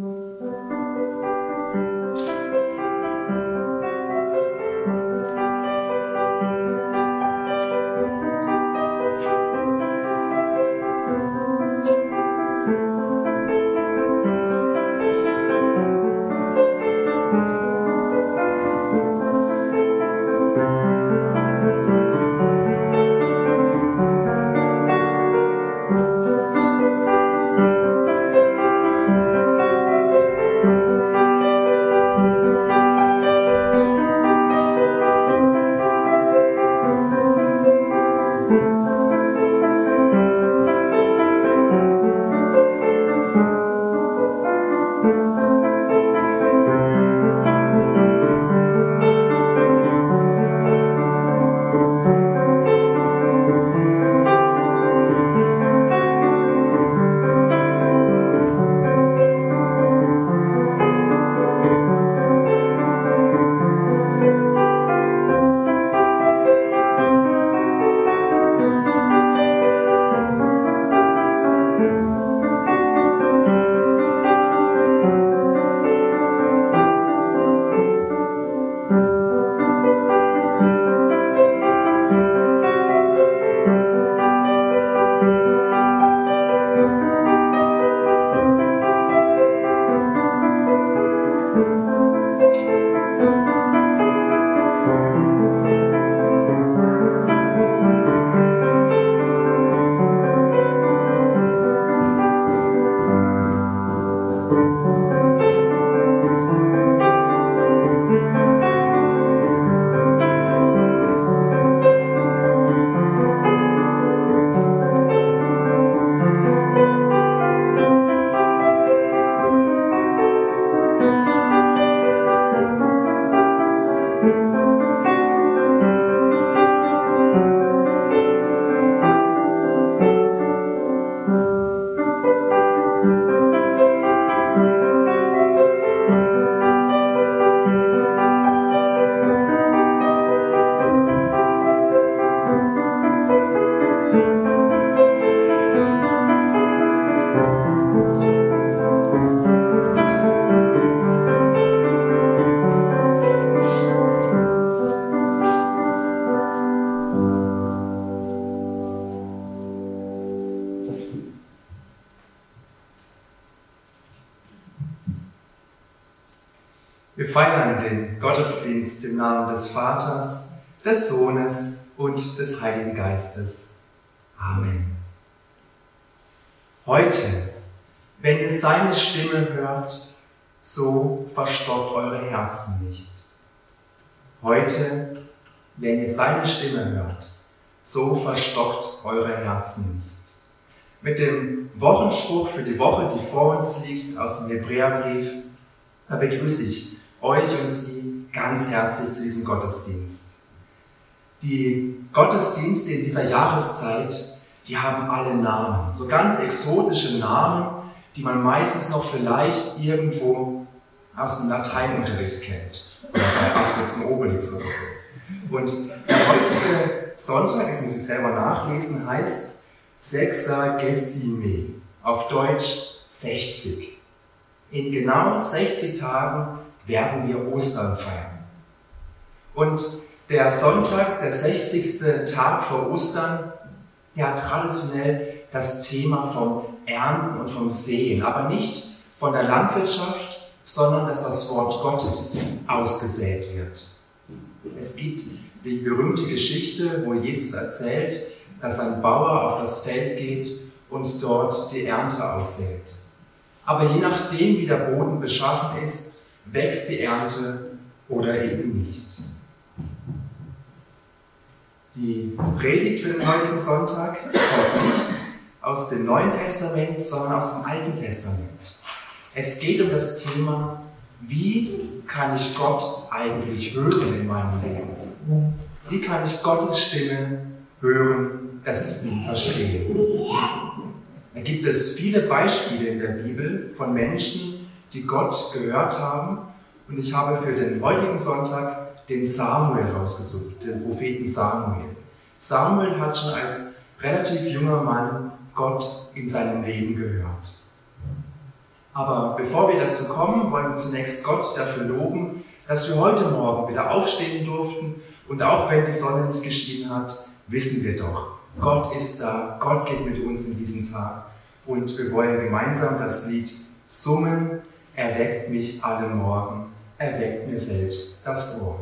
Wir seine Stimme hört, so verstockt eure Herzen nicht. Mit dem Wochenspruch für die Woche, die vor uns liegt, aus dem Hebräerbrief, da begrüße ich euch und Sie ganz herzlich zu diesem Gottesdienst. Die Gottesdienste in dieser Jahreszeit, die haben alle Namen, so ganz exotische Namen, die man meistens noch vielleicht irgendwo aus dem Lateinunterricht kennt oder bei Asterix und Obelix oder so. Und der heutige Sonntag, das muss ich selber nachlesen, heißt Sexagesime, auf Deutsch 60. In genau 60 Tagen werden wir Ostern feiern. Und der Sonntag, der 60. Tag vor Ostern, hat traditionell das Thema vom Ernten und vom Sehen, aber nicht von der Landwirtschaft, sondern dass das Wort Gottes ausgesät wird. Es gibt die berühmte Geschichte, wo Jesus erzählt, dass ein Bauer auf das Feld geht und dort die Ernte aussät. Aber je nachdem, wie der Boden beschaffen ist, wächst die Ernte oder eben nicht. Die Predigt für den heutigen Sonntag kommt nicht aus dem Neuen Testament, sondern aus dem Alten Testament. Es geht um das Thema, wie kann ich Gott eigentlich hören in meinem Leben? Wie kann ich Gottes Stimme hören, dass ich ihn verstehe? Da gibt es viele Beispiele in der Bibel von Menschen, die Gott gehört haben. Und ich habe für den heutigen Sonntag den Samuel rausgesucht, den Propheten Samuel. Samuel hat schon als relativ junger Mann Gott in seinem Leben gehört. Aber bevor wir dazu kommen, wollen wir zunächst Gott dafür loben, dass wir heute Morgen wieder aufstehen durften und auch wenn die Sonne nicht geschienen hat, wissen wir doch, Gott ist da, Gott geht mit uns in diesen Tag und wir wollen gemeinsam das Lied summen, erweckt mich alle Morgen, erweckt mir selbst das Ohr.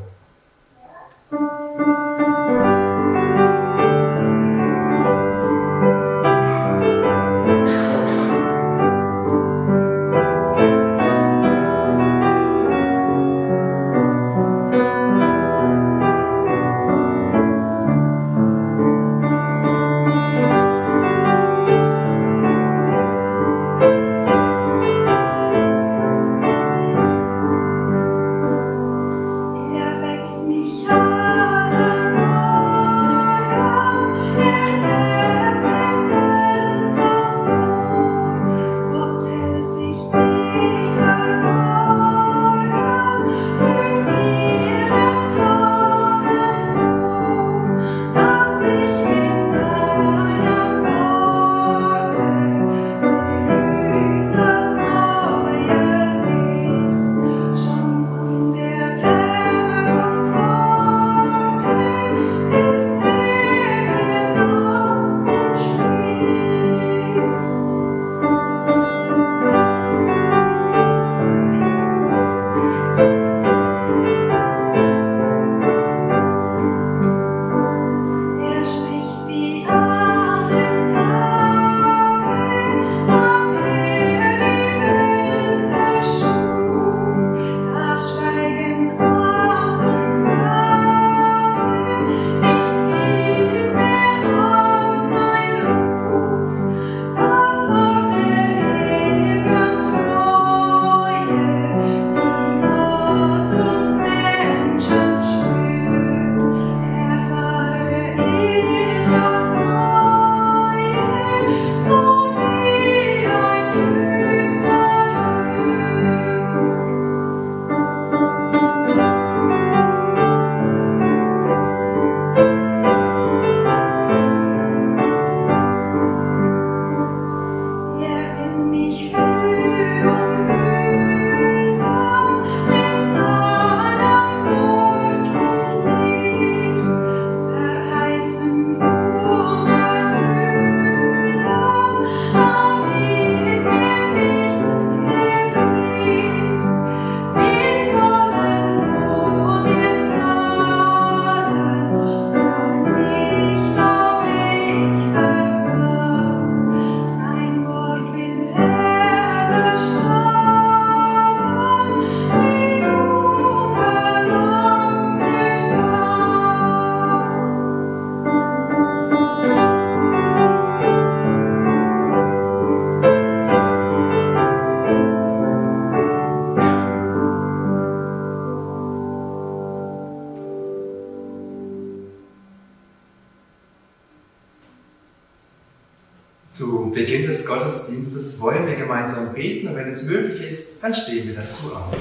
Dann stehen wir dazu auf.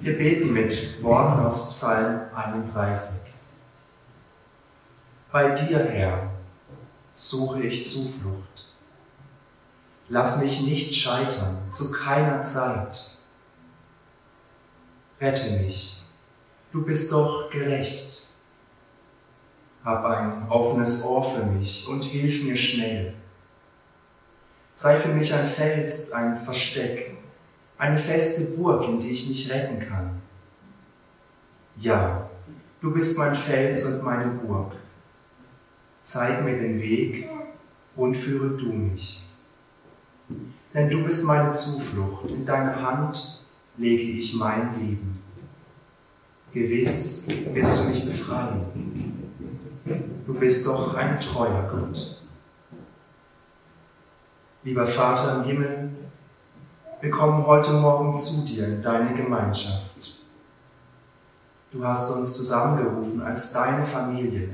Wir beten mit Worten aus Psalm 31. Bei dir, Herr, suche ich Zuflucht. Lass mich nicht scheitern, zu keiner Zeit. Rette mich, du bist doch gerecht. Hab ein offenes Ohr für mich und hilf mir schnell. Sei für mich ein Fels, ein Versteck, eine feste Burg, in die ich mich retten kann. Ja, du bist mein Fels und meine Burg. Zeig mir den Weg und führe du mich. Denn du bist meine Zuflucht, in deine Hand lege ich mein Leben. Gewiss wirst du mich befreien. Du bist doch ein treuer Gott. Lieber Vater im Himmel, wir kommen heute Morgen zu dir in deine Gemeinschaft. Du hast uns zusammengerufen als deine Familie,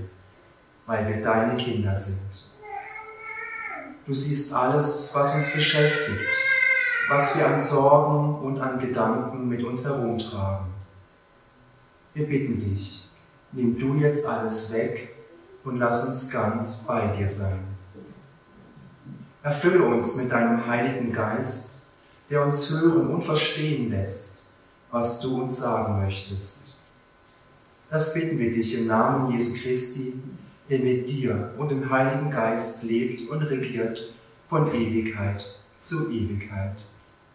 weil wir deine Kinder sind. Du siehst alles, was uns beschäftigt, was wir an Sorgen und an Gedanken mit uns herumtragen. Wir bitten dich, nimm du jetzt alles weg und lass uns ganz bei dir sein. Erfülle uns mit deinem Heiligen Geist, der uns hören und verstehen lässt, was du uns sagen möchtest. Das bitten wir dich im Namen Jesu Christi, der mit dir und dem Heiligen Geist lebt und regiert von Ewigkeit zu Ewigkeit.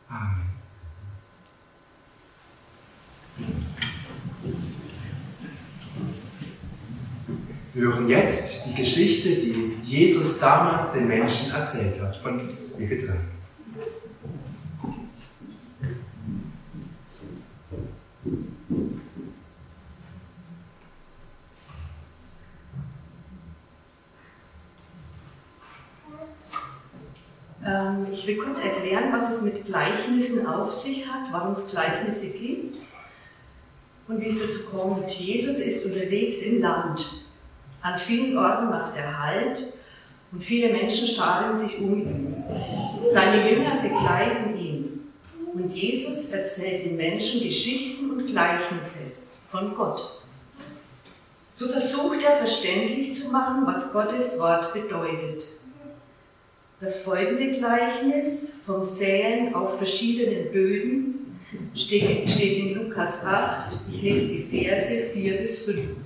Amen. Hören jetzt die Geschichte, die Jesus damals den Menschen erzählt hat, von mir getrennt. Ähm, ich will kurz erklären, was es mit Gleichnissen auf sich hat, warum es Gleichnisse gibt und wie es dazu kommt. Jesus ist unterwegs im Land. An vielen Orten macht er Halt und viele Menschen scharen sich um ihn. Seine Jünger begleiten ihn und Jesus erzählt den Menschen Geschichten und Gleichnisse von Gott. So versucht er verständlich zu machen, was Gottes Wort bedeutet. Das folgende Gleichnis vom Säen auf verschiedenen Böden steht, in Lukas 8. Ich lese die Verse 4 bis 15.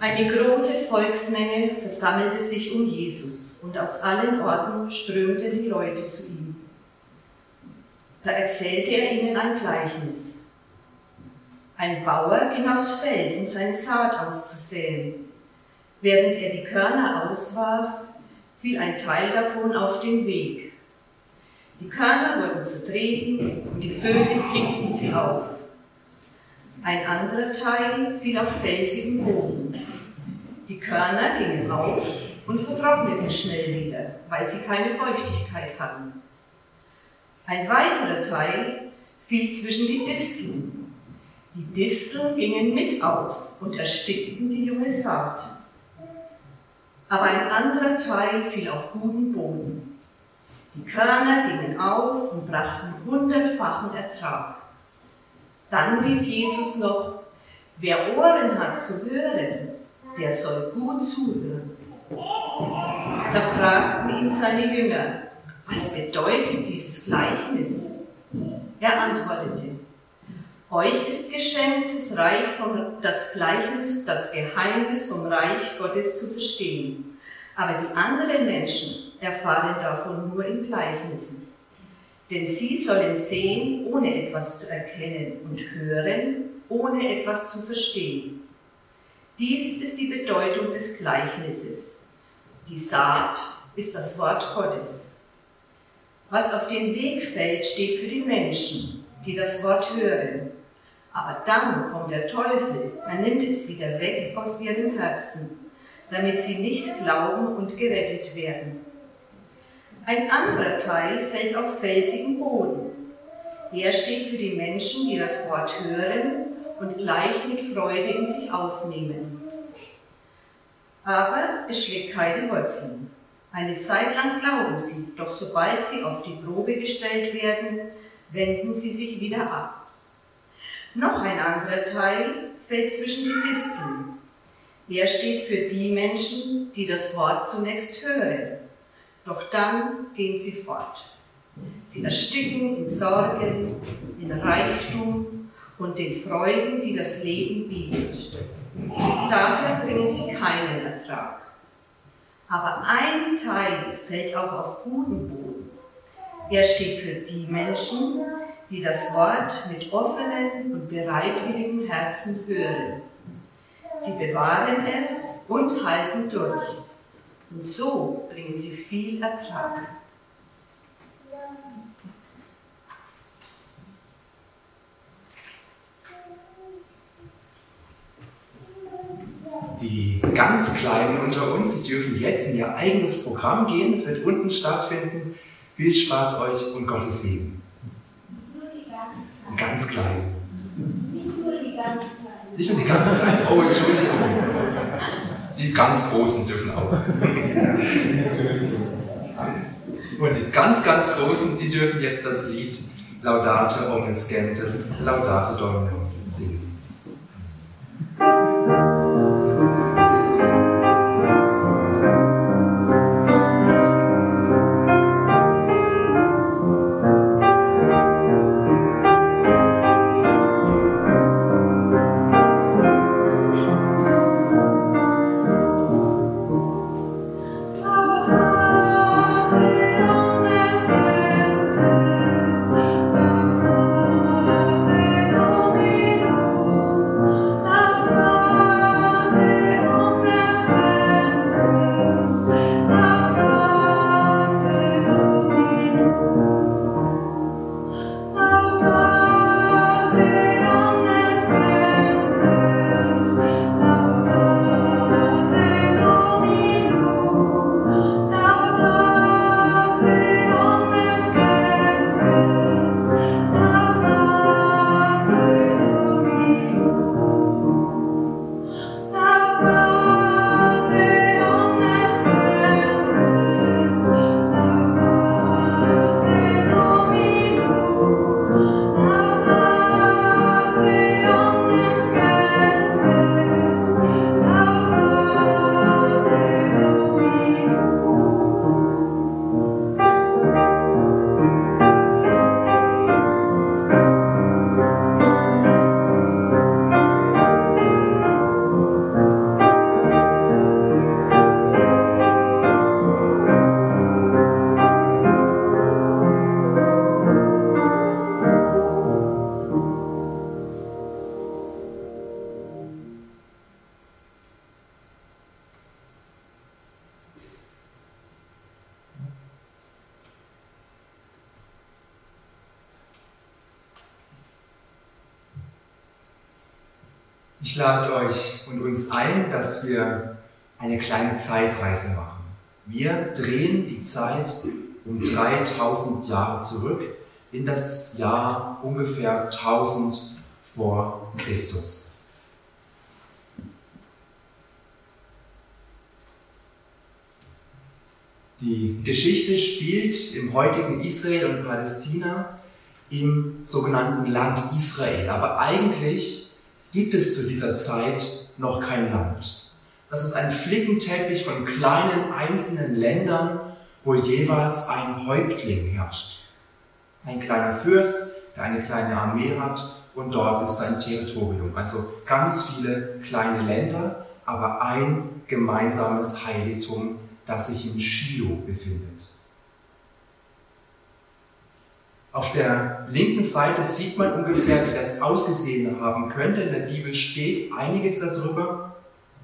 Eine große Volksmenge versammelte sich um Jesus und aus allen Orten strömten die Leute zu ihm. Da erzählte er ihnen ein Gleichnis. Ein Bauer ging aufs Feld, um seine Saat auszusäen. Während er die Körner auswarf, fiel ein Teil davon auf den Weg. Die Körner wurden zertreten und die Vögel pickten sie auf. Ein anderer Teil fiel auf felsigen Boden. Die Körner gingen auf und vertrockneten schnell wieder, weil sie keine Feuchtigkeit hatten. Ein weiterer Teil fiel zwischen die Disteln. Die Disteln gingen mit auf und erstickten die junge Saat aber ein anderer Teil fiel auf guten Boden. Die Körner gingen auf und brachten hundertfachen Ertrag. Dann rief Jesus noch, wer Ohren hat zu hören, der soll gut zuhören. Da fragten ihn seine Jünger, was bedeutet dieses Gleichnis? Er antwortete, euch ist geschenkt, das Reich vom, das Gleichnis, das Geheimnis vom Reich Gottes zu verstehen. Aber die anderen Menschen erfahren davon nur in Gleichnissen. Denn sie sollen sehen, ohne etwas zu erkennen und hören, ohne etwas zu verstehen. Dies ist die Bedeutung des Gleichnisses. Die Saat ist das Wort Gottes. Was auf den Weg fällt, steht für die Menschen, die das Wort hören aber dann kommt der Teufel, er nimmt es wieder weg aus ihren Herzen, damit sie nicht glauben und gerettet werden. Ein anderer Teil fällt auf felsigen Boden. Er steht für die Menschen, die das Wort hören und gleich mit Freude in sich aufnehmen. Aber es schlägt keine Wurzeln. Eine Zeit lang glauben sie, doch sobald sie auf die Probe gestellt werden, wenden sie sich wieder ab. Noch ein anderer Teil fällt zwischen die Disteln. Er steht für die Menschen, die das Wort zunächst hören, doch dann gehen sie fort. Sie ersticken in Sorgen, in Reichtum und den Freuden, die das Leben bietet. Daher bringen sie keinen Ertrag. Aber ein Teil fällt auch auf guten Boden. Er steht für die Menschen, die das Wort mit offenen und bereitwilligen Herzen hören. Sie bewahren es und halten durch. Und so bringen sie viel Ertrag. Die ganz Kleinen unter uns, die dürfen jetzt in ihr eigenes Programm gehen. Es wird unten stattfinden. Viel Spaß euch und Gottes Segen. Ganz klein. Nicht nur die ganz kleinen. Nicht nur die ganz kleinen. Oh, Entschuldigung. Die ganz Großen dürfen auch. Und die ganz, ganz Großen, die dürfen jetzt das Lied Laudate Omnes Gentes, Laudate Domino singen. Ein, dass wir eine kleine Zeitreise machen. Wir drehen die Zeit um 3000 Jahre zurück in das Jahr ungefähr 1000 vor Christus. Die Geschichte spielt im heutigen Israel und Palästina im sogenannten Land Israel. Aber eigentlich gibt es zu dieser Zeit noch kein Land. Das ist ein Flickenteppich von kleinen einzelnen Ländern, wo jeweils ein Häuptling herrscht. Ein kleiner Fürst, der eine kleine Armee hat und dort ist sein Territorium. Also ganz viele kleine Länder, aber ein gemeinsames Heiligtum, das sich in Shiloh befindet. Auf der linken Seite sieht man ungefähr, wie das ausgesehen haben könnte. In der Bibel steht einiges darüber.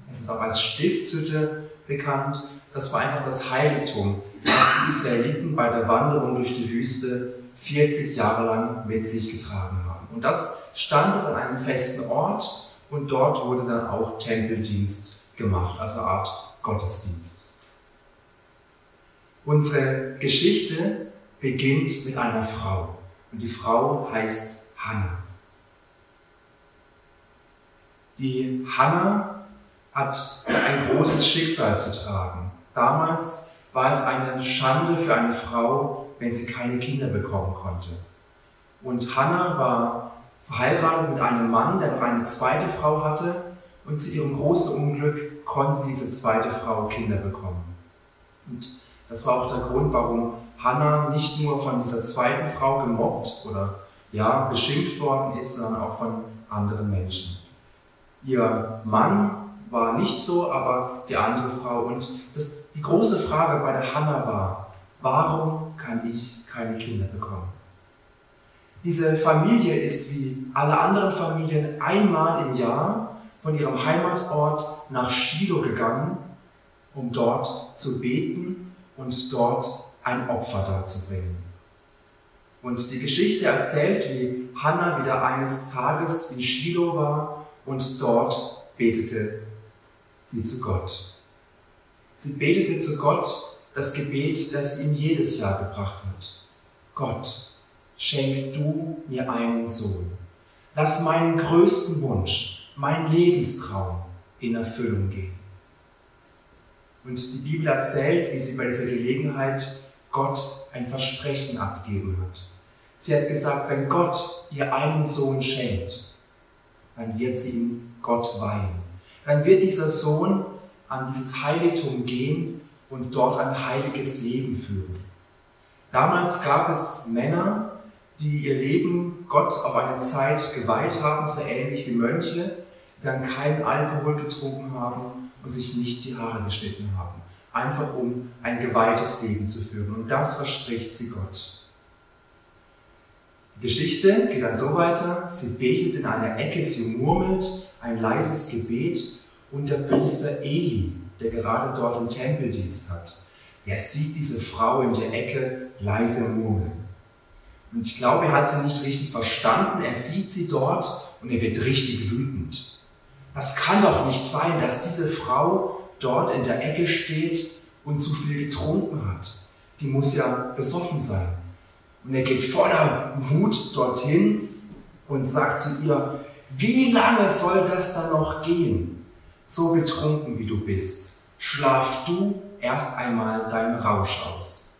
Es ist auch als Stiftshütte bekannt. Das war einfach das Heiligtum, das die Israeliten bei der Wanderung durch die Wüste 40 Jahre lang mit sich getragen haben. Und das stand es an einem festen Ort und dort wurde dann auch Tempeldienst gemacht, also Art Gottesdienst. Unsere Geschichte beginnt mit einer Frau. Und die Frau heißt Hannah. Die Hannah hat ein großes Schicksal zu tragen. Damals war es eine Schande für eine Frau, wenn sie keine Kinder bekommen konnte. Und Hannah war verheiratet mit einem Mann, der noch eine zweite Frau hatte, und zu ihrem großen Unglück konnte diese zweite Frau Kinder bekommen. Und das war auch der Grund, warum Hannah nicht nur von dieser zweiten Frau gemobbt oder ja, beschimpft worden ist, sondern auch von anderen Menschen. Ihr Mann war nicht so, aber die andere Frau. Und das, die große Frage bei der Hannah war, warum kann ich keine Kinder bekommen? Diese Familie ist wie alle anderen Familien einmal im Jahr von ihrem Heimatort nach Shiloh gegangen, um dort zu beten und dort ein Opfer darzubringen. Und die Geschichte erzählt, wie Hannah wieder eines Tages in Shiloh war und dort betete sie zu Gott. Sie betete zu Gott das Gebet, das ihm jedes Jahr gebracht wird. Gott, schenk du mir einen Sohn. Lass meinen größten Wunsch, mein Lebenstraum in Erfüllung gehen. Und die Bibel erzählt, wie sie bei dieser Gelegenheit Gott ein Versprechen abgegeben hat. Sie hat gesagt, wenn Gott ihr einen Sohn schenkt, dann wird sie ihm Gott weihen. Dann wird dieser Sohn an dieses Heiligtum gehen und dort ein heiliges Leben führen. Damals gab es Männer, die ihr Leben Gott auf eine Zeit geweiht haben, so ähnlich wie Mönche, die dann keinen Alkohol getrunken haben und sich nicht die Haare geschnitten haben einfach um ein geweihtes Leben zu führen. Und das verspricht sie Gott. Die Geschichte geht dann so weiter, sie betet in einer Ecke, sie murmelt ein leises Gebet und der Priester Eli, der gerade dort den Tempeldienst hat, der sieht diese Frau in der Ecke leise murmeln. Und ich glaube, er hat sie nicht richtig verstanden, er sieht sie dort und er wird richtig wütend. Das kann doch nicht sein, dass diese Frau dort in der Ecke steht und zu viel getrunken hat. Die muss ja besoffen sein. Und er geht voller Wut dorthin und sagt zu ihr, wie lange soll das dann noch gehen? So betrunken wie du bist, schlaf du erst einmal deinen Rausch aus.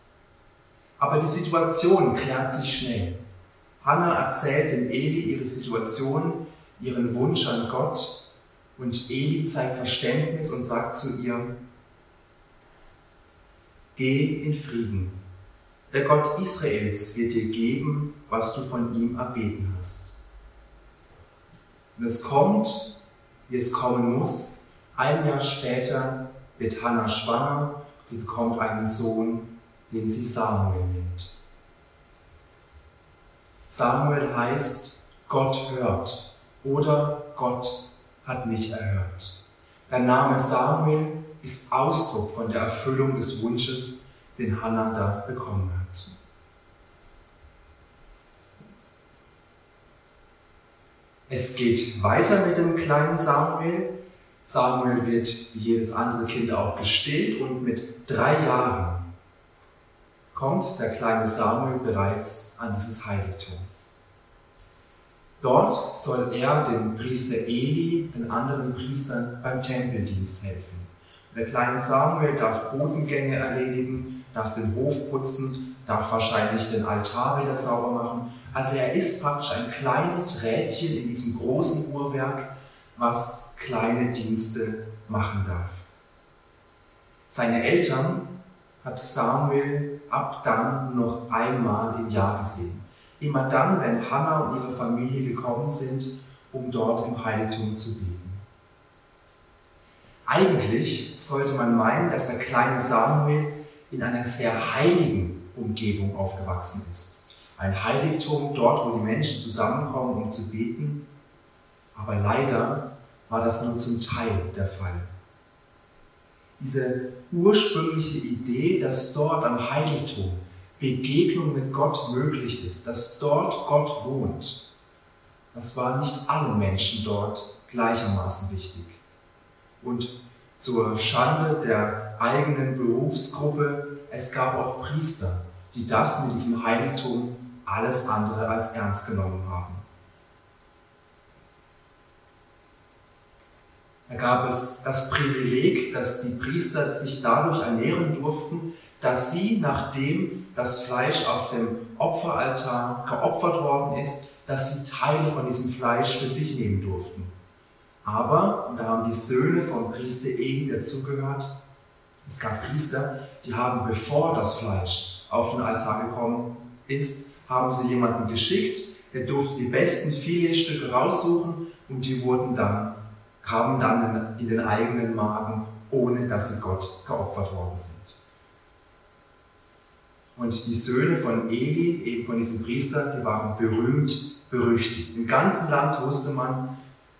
Aber die Situation klärt sich schnell. Hannah erzählt dem Eli ihre Situation, ihren Wunsch an Gott und Eli zeigt Verständnis und sagt zu ihr, Geh in Frieden. Der Gott Israels wird dir geben, was du von ihm erbeten hast. Und es kommt, wie es kommen muss. Ein Jahr später wird Hannah schwanger. Sie bekommt einen Sohn, den sie Samuel nennt. Samuel heißt, Gott hört oder Gott hat mich erhört. Der Name Samuel ist Ausdruck von der Erfüllung des Wunsches, den Hannah da bekommen hat. Es geht weiter mit dem kleinen Samuel. Samuel wird wie jedes andere Kind auch gestillt und mit drei Jahren kommt der kleine Samuel bereits an dieses Heiligtum. Dort soll er dem Priester Eli, den anderen Priestern beim Tempeldienst helfen. Der kleine Samuel darf Bodengänge erledigen, darf den Hof putzen, darf wahrscheinlich den Altar wieder sauber machen. Also er ist praktisch ein kleines Rädchen in diesem großen Uhrwerk, was kleine Dienste machen darf. Seine Eltern hat Samuel ab dann noch einmal im Jahr gesehen. Immer dann, wenn Hannah und ihre Familie gekommen sind, um dort im Heiligtum zu beten. Eigentlich sollte man meinen, dass der kleine Samuel in einer sehr heiligen Umgebung aufgewachsen ist. Ein Heiligtum dort, wo die Menschen zusammenkommen, um zu beten. Aber leider war das nur zum Teil der Fall. Diese ursprüngliche Idee, dass dort am Heiligtum Begegnung mit Gott möglich ist, dass dort Gott wohnt, das war nicht allen Menschen dort gleichermaßen wichtig. Und zur Schande der eigenen Berufsgruppe, es gab auch Priester, die das mit diesem Heiligtum alles andere als ernst genommen haben. Da gab es das Privileg, dass die Priester sich dadurch ernähren durften, dass sie, nachdem das Fleisch auf dem Opferaltar geopfert worden ist, dass sie Teile von diesem Fleisch für sich nehmen durften. Aber, und da haben die Söhne vom Priester Eli dazugehört, es gab Priester, die haben, bevor das Fleisch auf den Altar gekommen ist, haben sie jemanden geschickt, der durfte die besten Filetstücke raussuchen und die wurden dann, kamen dann in den eigenen Magen, ohne dass sie Gott geopfert worden sind. Und die Söhne von Eli, eben von diesem Priester, die waren berühmt, berüchtigt. Im ganzen Land wusste man,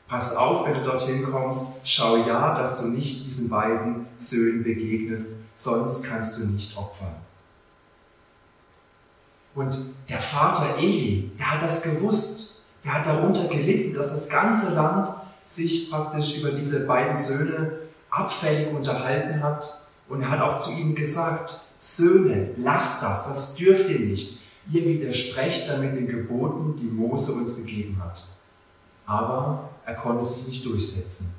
Pass auf, wenn du dorthin kommst, schau ja, dass du nicht diesen beiden Söhnen begegnest, sonst kannst du nicht opfern. Und der Vater Eli, der hat das gewusst, der hat darunter gelitten, dass das ganze Land sich praktisch über diese beiden Söhne abfällig unterhalten hat. Und er hat auch zu ihnen gesagt, Söhne, lasst das, das dürft ihr nicht. Ihr widersprecht damit den Geboten, die Mose uns gegeben hat. Aber er konnte sich nicht durchsetzen.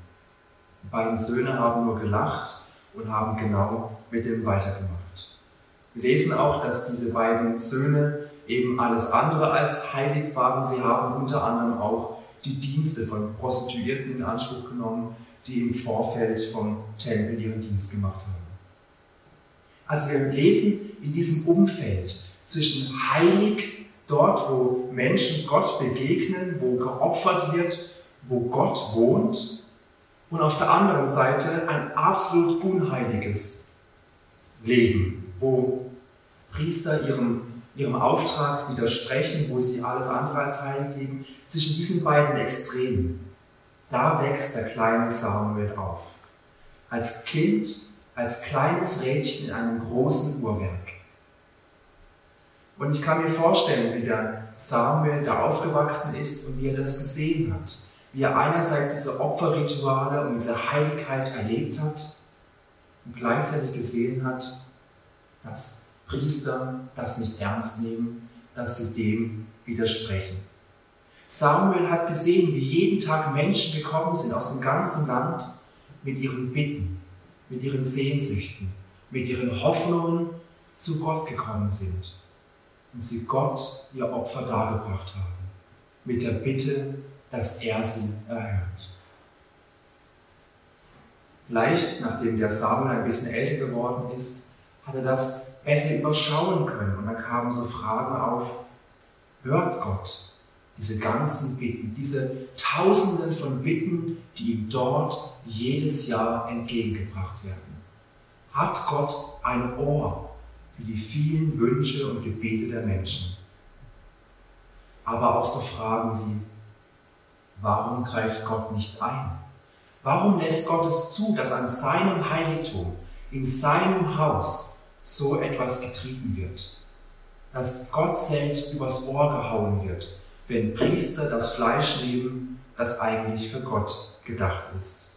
Die beiden Söhne haben nur gelacht und haben genau mit dem weitergemacht. Wir lesen auch, dass diese beiden Söhne eben alles andere als heilig waren. Sie haben unter anderem auch die Dienste von Prostituierten in Anspruch genommen, die im Vorfeld vom Tempel ihren Dienst gemacht haben. Also wir lesen in diesem Umfeld zwischen heilig, dort wo Menschen Gott begegnen, wo geopfert wird wo Gott wohnt und auf der anderen Seite ein absolut unheiliges Leben, wo Priester ihrem, ihrem Auftrag widersprechen, wo sie alles andere als heilig leben. Zwischen diesen beiden Extremen, da wächst der kleine Samuel auf. Als Kind, als kleines Rädchen in einem großen Uhrwerk. Und ich kann mir vorstellen, wie der Samuel da aufgewachsen ist und wie er das gesehen hat wie er einerseits diese Opferrituale und diese Heiligkeit erlebt hat und gleichzeitig gesehen hat, dass Priester das nicht ernst nehmen, dass sie dem widersprechen. Samuel hat gesehen, wie jeden Tag Menschen gekommen sind aus dem ganzen Land mit ihren Bitten, mit ihren Sehnsüchten, mit ihren Hoffnungen zu Gott gekommen sind und sie Gott ihr Opfer dargebracht haben, mit der Bitte dass er sie erhört. Vielleicht, nachdem der Samuel ein bisschen älter geworden ist, hat er das besser überschauen können. Und da kamen so Fragen auf, hört Gott diese ganzen Bitten, diese Tausenden von Bitten, die ihm dort jedes Jahr entgegengebracht werden? Hat Gott ein Ohr für die vielen Wünsche und Gebete der Menschen? Aber auch so Fragen wie, Warum greift Gott nicht ein? Warum lässt Gott es zu, dass an seinem Heiligtum, in seinem Haus so etwas getrieben wird? Dass Gott selbst übers Ohr gehauen wird, wenn Priester das Fleisch nehmen, das eigentlich für Gott gedacht ist?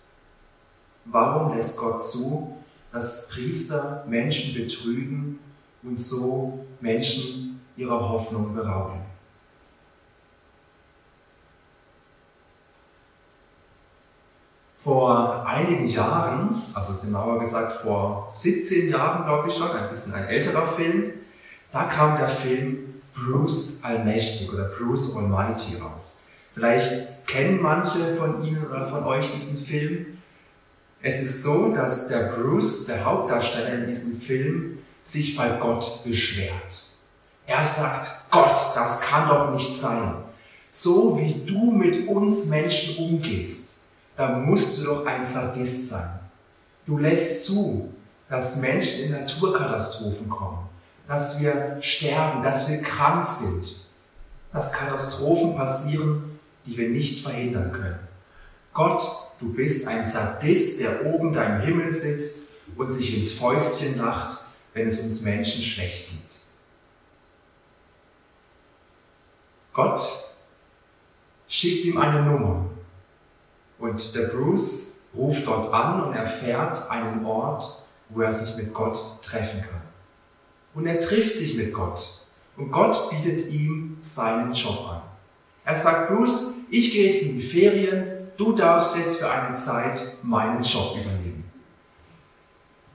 Warum lässt Gott zu, dass Priester Menschen betrügen und so Menschen ihrer Hoffnung berauben? Vor einigen Jahren, also genauer gesagt vor 17 Jahren, glaube ich schon, ein bisschen ein älterer Film, da kam der Film Bruce Allmächtig oder Bruce Almighty raus. Vielleicht kennen manche von Ihnen oder von euch diesen Film. Es ist so, dass der Bruce, der Hauptdarsteller in diesem Film, sich bei Gott beschwert. Er sagt, Gott, das kann doch nicht sein. So wie du mit uns Menschen umgehst, da musst du doch ein Sadist sein. Du lässt zu, dass Menschen in Naturkatastrophen kommen, dass wir sterben, dass wir krank sind, dass Katastrophen passieren, die wir nicht verhindern können. Gott, du bist ein Sadist, der oben da im Himmel sitzt und sich ins Fäustchen lacht, wenn es uns Menschen schlecht geht. Gott schickt ihm eine Nummer und der Bruce ruft dort an und erfährt einen Ort, wo er sich mit Gott treffen kann. Und er trifft sich mit Gott. Und Gott bietet ihm seinen Job an. Er sagt, Bruce, ich gehe jetzt in die Ferien, du darfst jetzt für eine Zeit meinen Job übernehmen.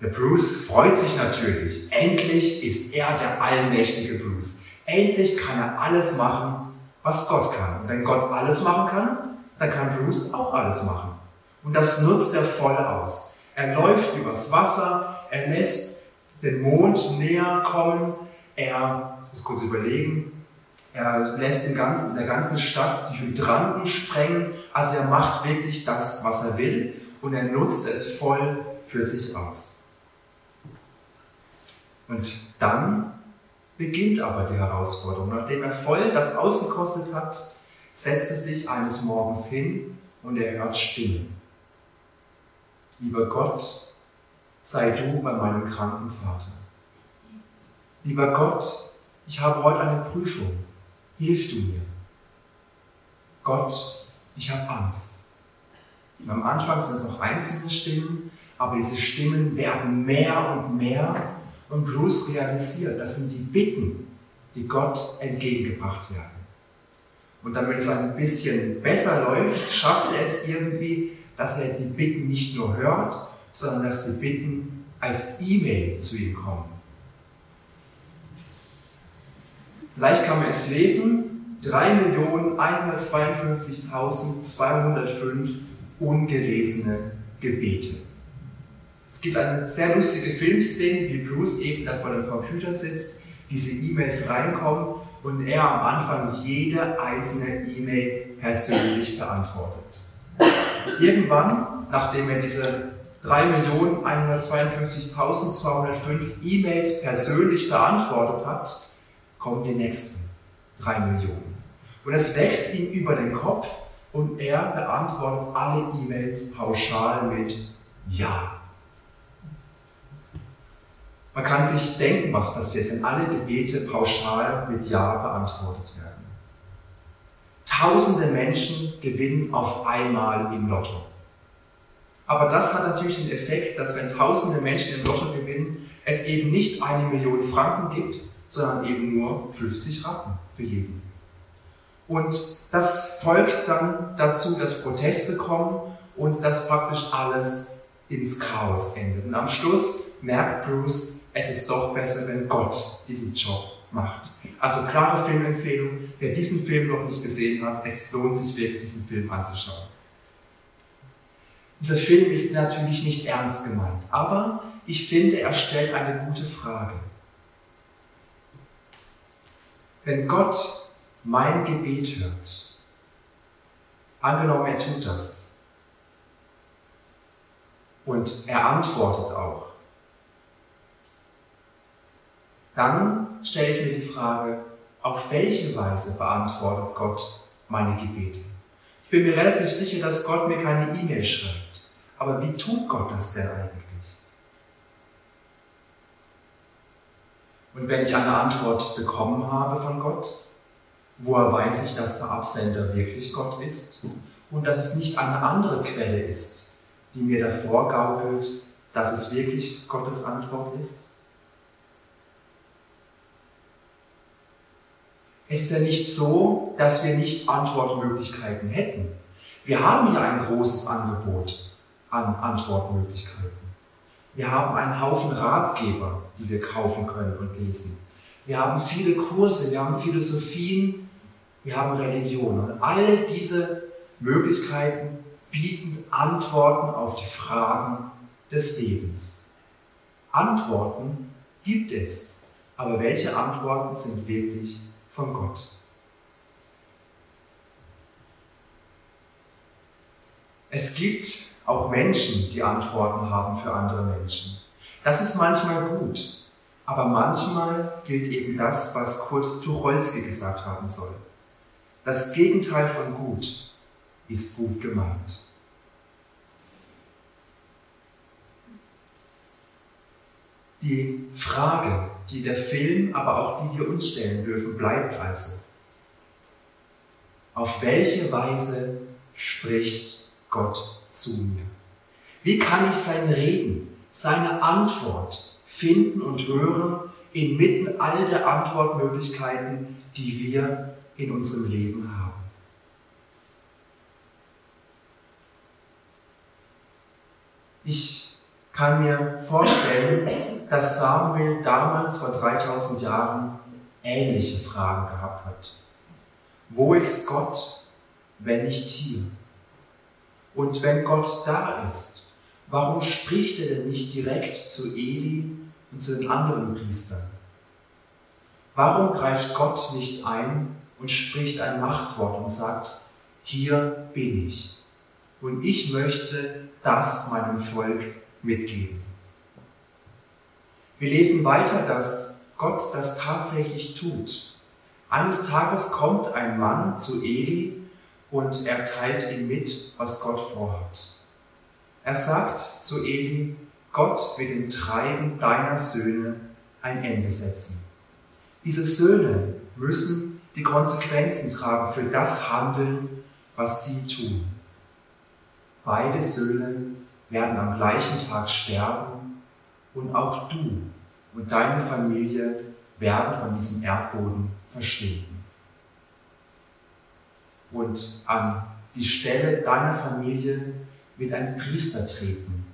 Der Bruce freut sich natürlich. Endlich ist er der allmächtige Bruce. Endlich kann er alles machen, was Gott kann. Und wenn Gott alles machen kann, dann kann Bruce auch alles machen. Und das nutzt er voll aus. Er läuft übers Wasser, er lässt den Mond näher kommen, er, muss kurz überlegen, er lässt in, ganzen, in der ganzen Stadt die Hydranten sprengen, also er macht wirklich das, was er will und er nutzt es voll für sich aus. Und dann beginnt aber die Herausforderung. Nachdem er voll das ausgekostet hat, setzte sich eines Morgens hin und er hört Stimmen. Lieber Gott, sei du bei meinem kranken Vater. Lieber Gott, ich habe heute eine Prüfung. Hilf du mir. Gott, ich habe Angst. Und am Anfang sind es noch einzelne Stimmen, aber diese Stimmen werden mehr und mehr und Bruce realisiert, das sind die Bitten, die Gott entgegengebracht werden. Und damit es ein bisschen besser läuft, schafft er es irgendwie, dass er die Bitten nicht nur hört, sondern dass die Bitten als E-Mail zu ihm kommen. Vielleicht kann man es lesen, 3.152.205 ungelesene Gebete. Es gibt eine sehr lustige Filmszene, wie Bruce eben da vor dem Computer sitzt, diese E-Mails reinkommen und er am Anfang jede einzelne E-Mail persönlich beantwortet. Irgendwann, nachdem er diese 3.152.205 E-Mails persönlich beantwortet hat, kommen die nächsten 3 Millionen. Und es wächst ihm über den Kopf und er beantwortet alle E-Mails pauschal mit Ja. Man kann sich denken, was passiert, wenn alle Gebete pauschal mit Ja beantwortet werden. Tausende Menschen gewinnen auf einmal im Lotto. Aber das hat natürlich den Effekt, dass wenn tausende Menschen im Lotto gewinnen, es eben nicht eine Million Franken gibt, sondern eben nur 50 Rappen für jeden. Und das folgt dann dazu, dass Proteste kommen und dass praktisch alles ins Chaos endet. Und am Schluss merkt Bruce, es ist doch besser, wenn Gott diesen Job macht. Also klare Filmempfehlung, wer diesen Film noch nicht gesehen hat, es lohnt sich wirklich, diesen Film anzuschauen. Dieser Film ist natürlich nicht ernst gemeint, aber ich finde, er stellt eine gute Frage. Wenn Gott mein Gebet hört, angenommen er tut das, und er antwortet auch, dann stelle ich mir die Frage, auf welche Weise beantwortet Gott meine Gebete? Ich bin mir relativ sicher, dass Gott mir keine E-Mail schreibt. Aber wie tut Gott das denn eigentlich? Und wenn ich eine Antwort bekommen habe von Gott, Woher weiß ich, dass der Absender wirklich Gott ist und dass es nicht eine andere Quelle ist, die mir davor gaukelt, dass es wirklich Gottes Antwort ist? Es ist ja nicht so, dass wir nicht Antwortmöglichkeiten hätten. Wir haben ja ein großes Angebot an Antwortmöglichkeiten. Wir haben einen Haufen Ratgeber, die wir kaufen können und lesen. Wir haben viele Kurse, wir haben Philosophien, wir haben Religion. Und all diese Möglichkeiten bieten Antworten auf die Fragen des Lebens. Antworten gibt es, aber welche Antworten sind wirklich von Gott? Es gibt auch Menschen, die Antworten haben für andere Menschen. Das ist manchmal gut, aber manchmal gilt eben das, was Kurt Tucholsky gesagt haben soll. Das Gegenteil von gut ist gut gemeint. Die Frage, die der Film, aber auch die wir uns stellen dürfen, bleibt also. Auf welche Weise spricht Gott zu mir? Wie kann ich sein Reden, seine Antwort finden und hören inmitten all der Antwortmöglichkeiten, die wir in unserem Leben haben? Ich kann mir vorstellen, dass Samuel damals vor 3000 Jahren ähnliche Fragen gehabt hat. Wo ist Gott, wenn nicht hier? Und wenn Gott da ist, warum spricht er denn nicht direkt zu Eli und zu den anderen Priestern? Warum greift Gott nicht ein und spricht ein Machtwort und sagt, hier bin ich und ich möchte das meinem Volk mitgeben. Wir lesen weiter, dass Gott das tatsächlich tut. Eines Tages kommt ein Mann zu Eli und er teilt ihm mit, was Gott vorhat. Er sagt zu Eli, Gott wird dem Treiben deiner Söhne ein Ende setzen. Diese Söhne müssen die Konsequenzen tragen für das Handeln, was sie tun. Beide Söhne werden am gleichen Tag sterben und auch du und deine Familie werden von diesem Erdboden verschwinden und an die Stelle deiner Familie wird ein Priester treten,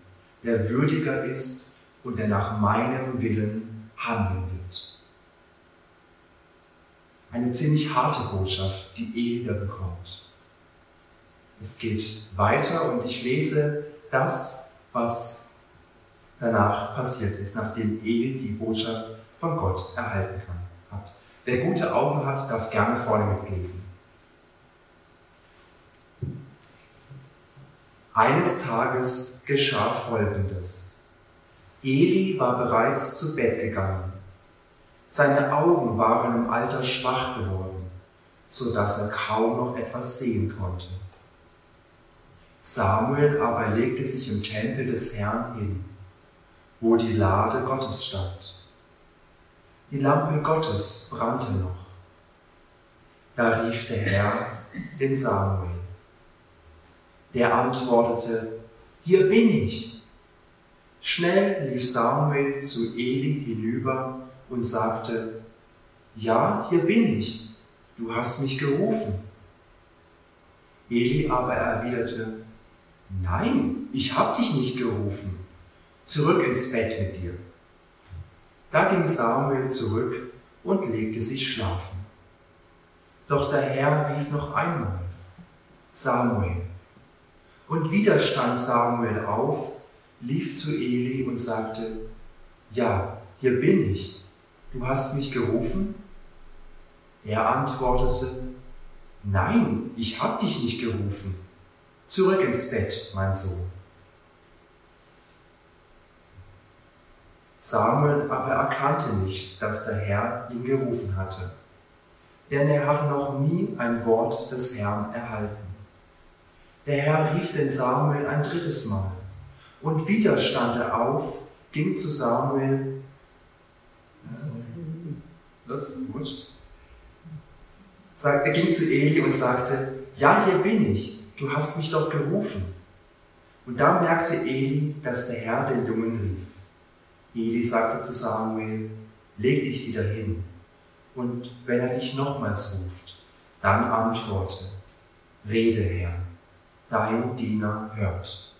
der würdiger ist und der nach meinem Willen handeln wird. Eine ziemlich harte Botschaft, die Elia bekommt. Es geht weiter und ich lese das, was danach passiert ist, nachdem Eli die Botschaft von Gott erhalten hat. Wer gute Augen hat, darf gerne vorne mitlesen. Eines Tages geschah Folgendes. Eli war bereits zu Bett gegangen. Seine Augen waren im Alter schwach geworden, so dass er kaum noch etwas sehen konnte. Samuel aber legte sich im Tempel des Herrn hin, wo die Lade Gottes stand. Die Lampe Gottes brannte noch. Da rief der Herr den Samuel. Der antwortete, hier bin ich. Schnell lief Samuel zu Eli hinüber und sagte, ja, hier bin ich, du hast mich gerufen. Eli aber erwiderte, nein, ich hab dich nicht gerufen, zurück ins Bett mit dir. Da ging Samuel zurück und legte sich schlafen. Doch der Herr rief noch einmal, Samuel. Und wieder stand Samuel auf, lief zu Eli und sagte, ja, hier bin ich. Du hast mich gerufen? Er antwortete, nein, ich hab dich nicht gerufen. Zurück ins Bett, mein Sohn. Samuel aber erkannte nicht, dass der Herr ihn gerufen hatte, denn er hatte noch nie ein Wort des Herrn erhalten. Der Herr rief den Samuel ein drittes Mal. Und wieder stand er auf, ging zu Samuel. Los, wurscht. er ging zu Eli und sagte, ja, hier bin ich, du hast mich doch gerufen. Und da merkte Eli, dass der Herr den Jungen rief. Eli sagte zu Samuel, leg dich wieder hin. Und wenn er dich nochmals ruft, dann antworte, rede Herr, dein Diener hört.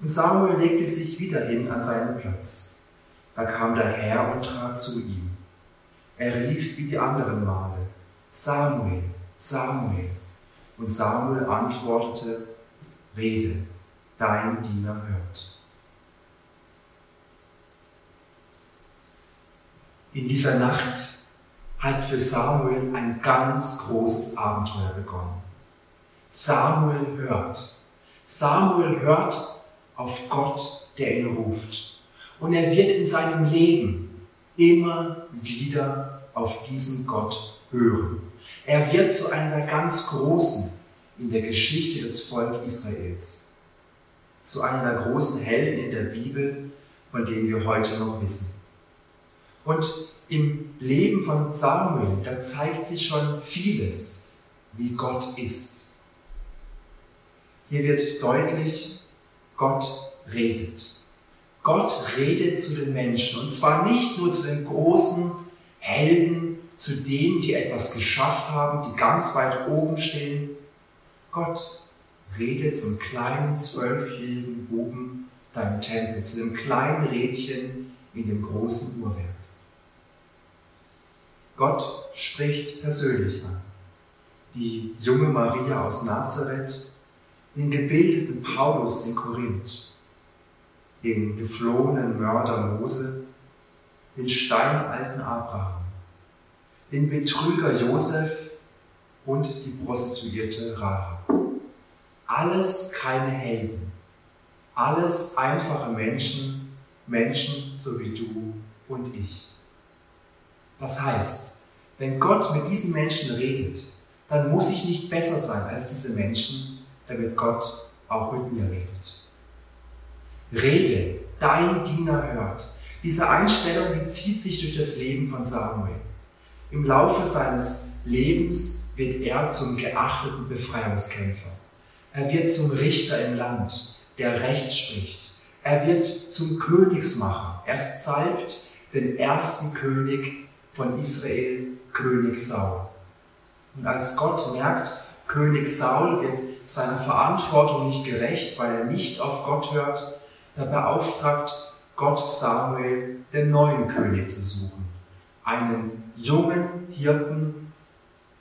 Und Samuel legte sich wieder hin an seinen Platz. Da kam der Herr und trat zu ihm. Er rief wie die anderen Male, Samuel, Samuel. Und Samuel antwortete, Rede, dein Diener hört. In dieser Nacht hat für Samuel ein ganz großes Abenteuer begonnen. Samuel hört. Samuel hört auf Gott, der ihn ruft. Und er wird in seinem Leben immer wieder auf diesen Gott hören. Er wird zu einer ganz Großen in der Geschichte des Volkes Israels. Zu einer der großen Helden in der Bibel, von denen wir heute noch wissen. Und im Leben von Samuel, da zeigt sich schon vieles, wie Gott ist. Hier wird deutlich, Gott redet. Gott redet zu den Menschen und zwar nicht nur zu den großen Helden, zu denen, die etwas geschafft haben, die ganz weit oben stehen. Gott redet zum kleinen zwölfjährigen Buben da im Tempel, zu dem kleinen Rädchen in dem großen Uhrwerk. Gott spricht persönlich an. Die junge Maria aus Nazareth, den gebildeten Paulus in Korinth, den geflohenen Mörder Mose, den steinalten Abraham, den Betrüger Josef und die Prostituierte Rahab. Alles keine Helden, alles einfache Menschen, Menschen so wie du und ich. Das heißt, wenn Gott mit diesen Menschen redet, dann muss ich nicht besser sein als diese Menschen, damit Gott auch mit mir redet. Rede, dein Diener hört. Diese Einstellung die zieht sich durch das Leben von Samuel. Im Laufe seines Lebens wird er zum geachteten Befreiungskämpfer. Er wird zum Richter im Land, der Recht spricht. Er wird zum Königsmacher. Er salbt den ersten König von Israel, König Saul. Und als Gott merkt, König Saul wird seiner Verantwortung nicht gerecht, weil er nicht auf Gott hört, da beauftragt Gott Samuel, den neuen König zu suchen. Einen jungen Hirten,